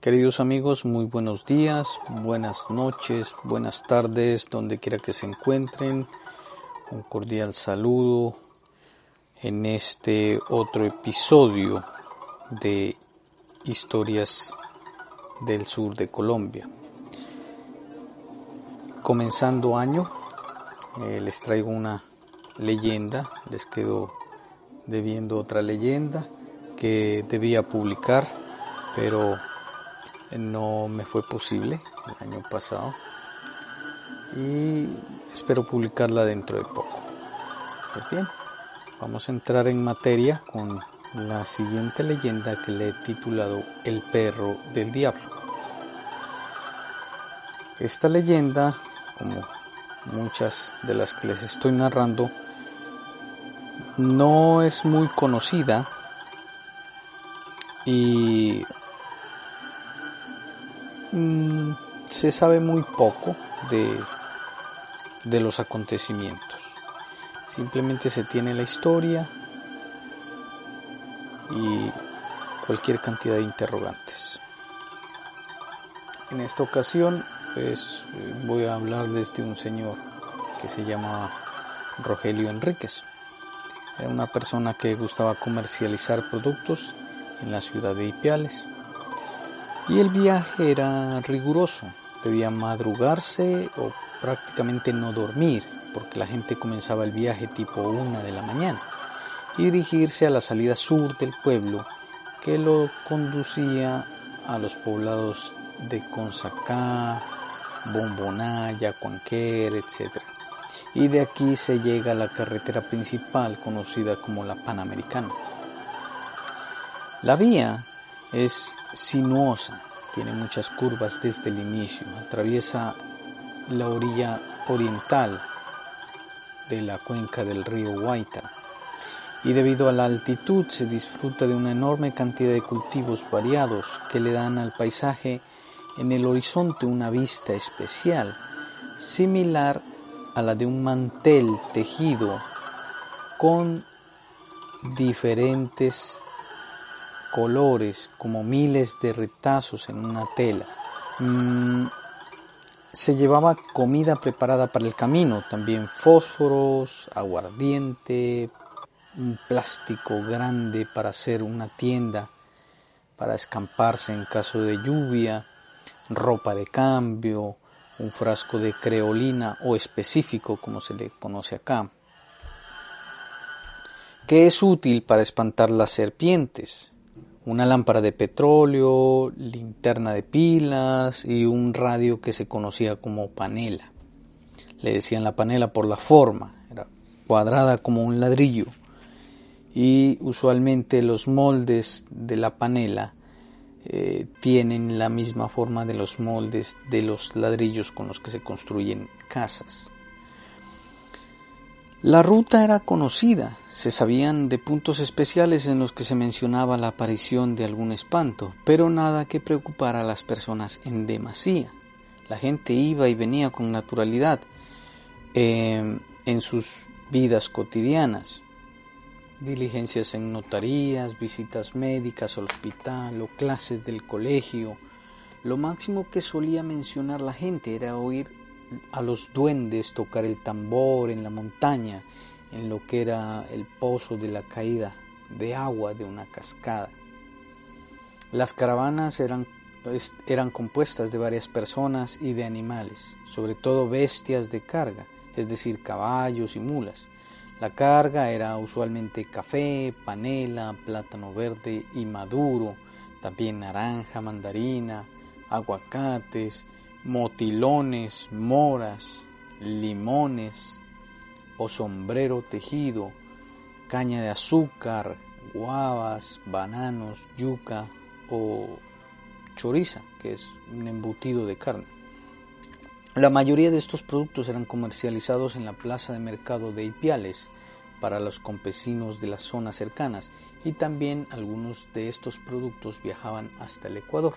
Queridos amigos, muy buenos días, buenas noches, buenas tardes, donde quiera que se encuentren. Un cordial saludo en este otro episodio de Historias del Sur de Colombia. Comenzando año, eh, les traigo una leyenda, les quedo debiendo otra leyenda que debía publicar, pero no me fue posible el año pasado y espero publicarla dentro de poco. Pues bien, vamos a entrar en materia con la siguiente leyenda que le he titulado El perro del diablo. Esta leyenda, como muchas de las que les estoy narrando, no es muy conocida y mm, se sabe muy poco de, de los acontecimientos. Simplemente se tiene la historia y cualquier cantidad de interrogantes. En esta ocasión, pues voy a hablar de este un señor que se llama Rogelio Enríquez. Era una persona que gustaba comercializar productos en la ciudad de Ipiales. Y el viaje era riguroso, debía madrugarse o prácticamente no dormir, porque la gente comenzaba el viaje tipo una de la mañana, y dirigirse a la salida sur del pueblo que lo conducía a los poblados de Consacá, Bombonaya, Cuanquer, etc. Y de aquí se llega a la carretera principal conocida como la Panamericana. La vía es sinuosa, tiene muchas curvas desde el inicio, atraviesa la orilla oriental de la cuenca del río Guaita y debido a la altitud se disfruta de una enorme cantidad de cultivos variados que le dan al paisaje en el horizonte una vista especial, similar a la de un mantel tejido con diferentes colores, como miles de retazos en una tela. Mm, se llevaba comida preparada para el camino, también fósforos, aguardiente, un plástico grande para hacer una tienda, para escamparse en caso de lluvia, ropa de cambio, un frasco de creolina o específico como se le conoce acá, que es útil para espantar las serpientes, una lámpara de petróleo, linterna de pilas y un radio que se conocía como panela. Le decían la panela por la forma, era cuadrada como un ladrillo y usualmente los moldes de la panela eh, tienen la misma forma de los moldes de los ladrillos con los que se construyen casas. La ruta era conocida, se sabían de puntos especiales en los que se mencionaba la aparición de algún espanto, pero nada que preocupara a las personas en demasía. La gente iba y venía con naturalidad em, en sus vidas cotidianas. Diligencias en notarías, visitas médicas al hospital o clases del colegio. Lo máximo que solía mencionar la gente era oír a los duendes tocar el tambor en la montaña, en lo que era el pozo de la caída de agua de una cascada. Las caravanas eran, eran compuestas de varias personas y de animales, sobre todo bestias de carga, es decir, caballos y mulas. La carga era usualmente café, panela, plátano verde y maduro, también naranja, mandarina, aguacates, motilones, moras, limones o sombrero tejido, caña de azúcar, guavas, bananos, yuca o choriza, que es un embutido de carne. La mayoría de estos productos eran comercializados en la plaza de mercado de Ipiales para los campesinos de las zonas cercanas y también algunos de estos productos viajaban hasta el Ecuador.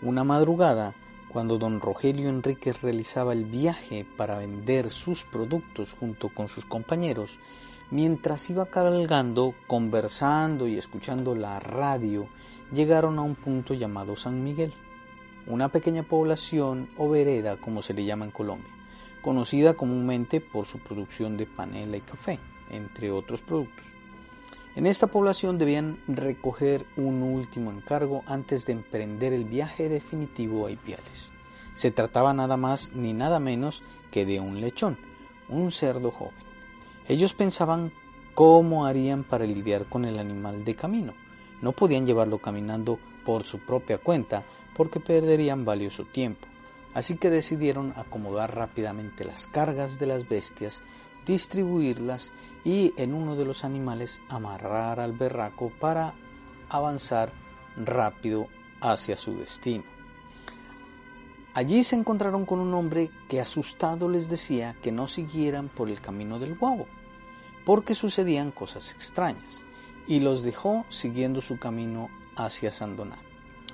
Una madrugada, cuando don Rogelio Enríquez realizaba el viaje para vender sus productos junto con sus compañeros, mientras iba cabalgando, conversando y escuchando la radio, llegaron a un punto llamado San Miguel, una pequeña población o vereda como se le llama en Colombia, conocida comúnmente por su producción de panela y café, entre otros productos. En esta población debían recoger un último encargo antes de emprender el viaje definitivo a Ipiales. Se trataba nada más ni nada menos que de un lechón, un cerdo joven. Ellos pensaban cómo harían para lidiar con el animal de camino. No podían llevarlo caminando por su propia cuenta porque perderían valioso tiempo. Así que decidieron acomodar rápidamente las cargas de las bestias, distribuirlas y en uno de los animales amarrar al berraco para avanzar rápido hacia su destino. Allí se encontraron con un hombre que asustado les decía que no siguieran por el camino del guavo, porque sucedían cosas extrañas, y los dejó siguiendo su camino hacia Sandoná.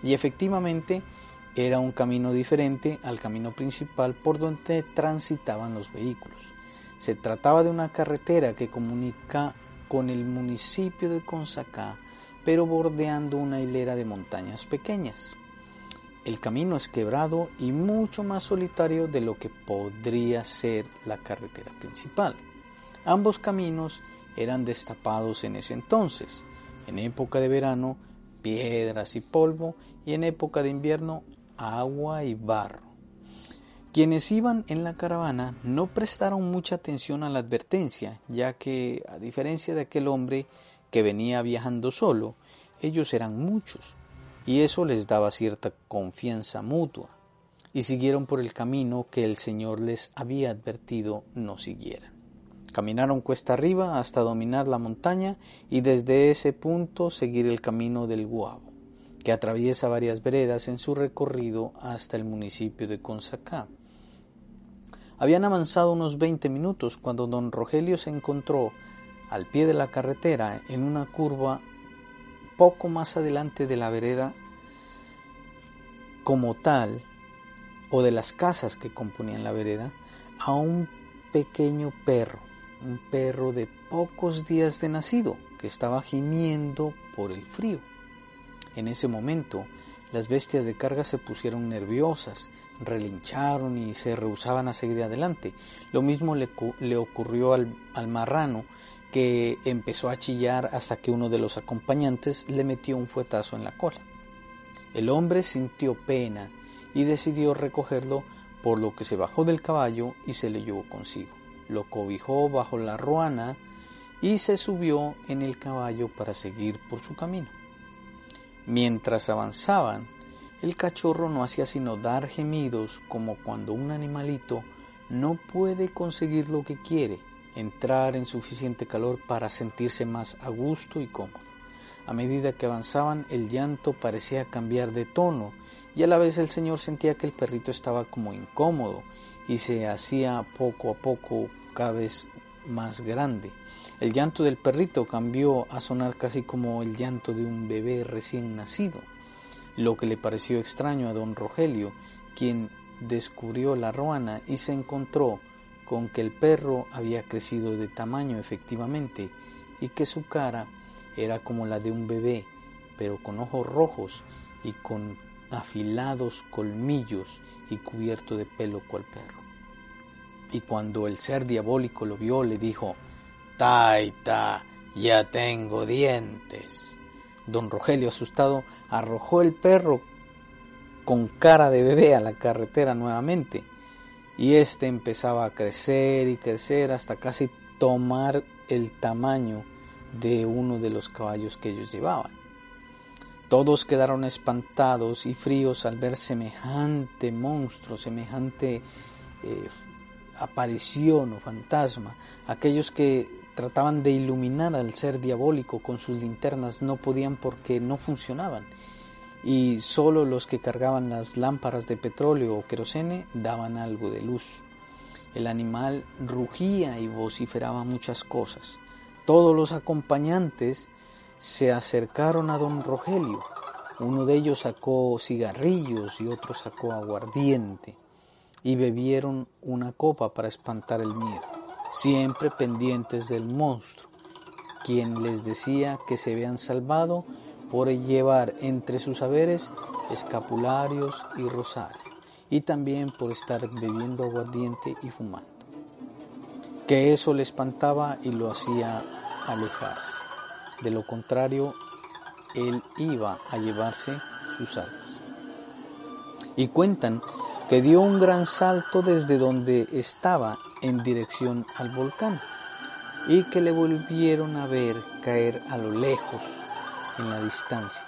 Y efectivamente era un camino diferente al camino principal por donde transitaban los vehículos. Se trataba de una carretera que comunica con el municipio de Consacá, pero bordeando una hilera de montañas pequeñas. El camino es quebrado y mucho más solitario de lo que podría ser la carretera principal. Ambos caminos eran destapados en ese entonces. En época de verano, piedras y polvo, y en época de invierno, agua y barro. Quienes iban en la caravana no prestaron mucha atención a la advertencia, ya que, a diferencia de aquel hombre que venía viajando solo, ellos eran muchos, y eso les daba cierta confianza mutua, y siguieron por el camino que el Señor les había advertido no siguieran. Caminaron cuesta arriba hasta dominar la montaña y desde ese punto seguir el camino del Guavo, que atraviesa varias veredas en su recorrido hasta el municipio de Consacá. Habían avanzado unos veinte minutos cuando don Rogelio se encontró al pie de la carretera en una curva poco más adelante de la vereda como tal o de las casas que componían la vereda a un pequeño perro, un perro de pocos días de nacido que estaba gimiendo por el frío. En ese momento las bestias de carga se pusieron nerviosas relincharon y se rehusaban a seguir adelante. Lo mismo le, ocurrió al, al marrano, que empezó a chillar hasta que uno de los acompañantes le metió un fuetazo en la cola. El hombre sintió pena y decidió recogerlo, por lo que se bajó del caballo y se le llevó consigo. Lo cobijó bajo la ruana y se subió en el caballo para seguir por su camino. Mientras avanzaban, el cachorro no hacía sino dar gemidos como cuando un animalito no puede conseguir lo que quiere, entrar en suficiente calor para sentirse más a gusto y cómodo. A medida que avanzaban, el llanto parecía cambiar de tono y a la vez el señor sentía que el perrito estaba como incómodo y se hacía poco a poco cada vez más grande. El llanto del perrito cambió a sonar casi como el llanto de un bebé recién nacido lo que le pareció extraño a don Rogelio, quien descubrió la ruana y se encontró con que el perro había crecido de tamaño efectivamente y que su cara era como la de un bebé, pero con ojos rojos y con afilados colmillos y cubierto de pelo cual perro. Y cuando el ser diabólico lo vio, le dijo, Taita, ya tengo dientes. Don Rogelio, asustado, arrojó el perro con cara de bebé a la carretera nuevamente, y éste empezaba a crecer y crecer hasta casi tomar el tamaño de uno de los caballos que ellos llevaban. Todos quedaron espantados y fríos al ver semejante monstruo, semejante eh, aparición o fantasma. Aquellos que trataban de iluminar al ser diabólico con sus linternas no podían porque no funcionaban y solo los que cargaban las lámparas de petróleo o querosene daban algo de luz. El animal rugía y vociferaba muchas cosas. Todos los acompañantes se acercaron a don Rogelio. Uno de ellos sacó cigarrillos y otro sacó aguardiente y bebieron una copa para espantar el miedo, siempre pendientes del monstruo, quien les decía que se habían salvado por llevar entre sus haberes escapularios y rosarios, y también por estar bebiendo aguardiente y fumando, que eso le espantaba y lo hacía alejarse. De lo contrario, él iba a llevarse sus almas. Y cuentan que dio un gran salto desde donde estaba en dirección al volcán y que le volvieron a ver caer a lo lejos en la distancia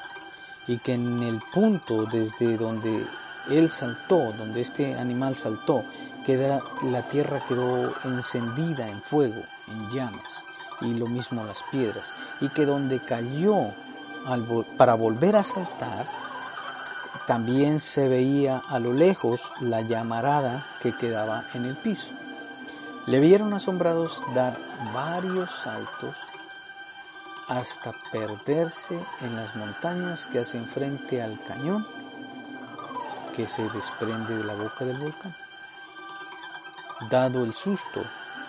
y que en el punto desde donde él saltó, donde este animal saltó, queda, la tierra quedó encendida en fuego, en llamas, y lo mismo las piedras, y que donde cayó para volver a saltar, también se veía a lo lejos la llamarada que quedaba en el piso. Le vieron asombrados dar varios saltos hasta perderse en las montañas que hacen frente al cañón que se desprende de la boca del volcán. Dado el susto,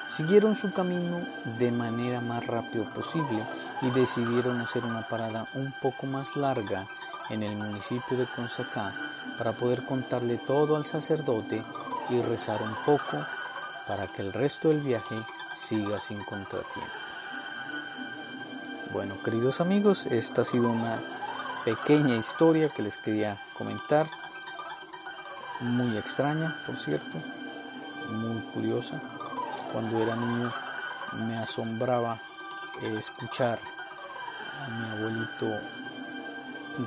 siguieron su camino de manera más rápido posible y decidieron hacer una parada un poco más larga en el municipio de Consacá para poder contarle todo al sacerdote y rezar un poco para que el resto del viaje siga sin contratiempo. Bueno, queridos amigos, esta ha sido una pequeña historia que les quería comentar. Muy extraña, por cierto, muy curiosa. Cuando era niño me asombraba escuchar a mi abuelito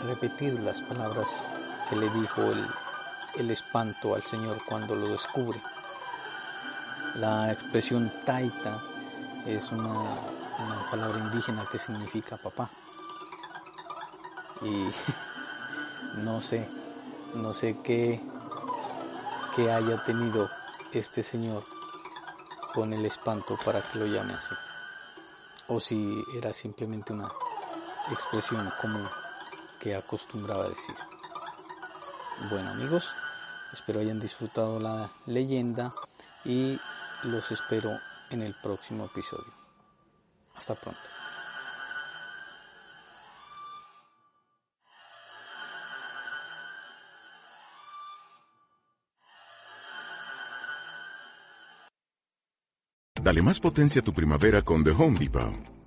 repetir las palabras que le dijo el, el espanto al Señor cuando lo descubre. La expresión taita es una palabra indígena que significa papá. Y no sé, no sé qué, qué haya tenido este señor con el espanto para que lo llame así. O si era simplemente una expresión común que acostumbraba decir. Bueno amigos, espero hayan disfrutado la leyenda y los espero en el próximo episodio. Hasta pronto. Dale más potencia a tu primavera con The Home Depot.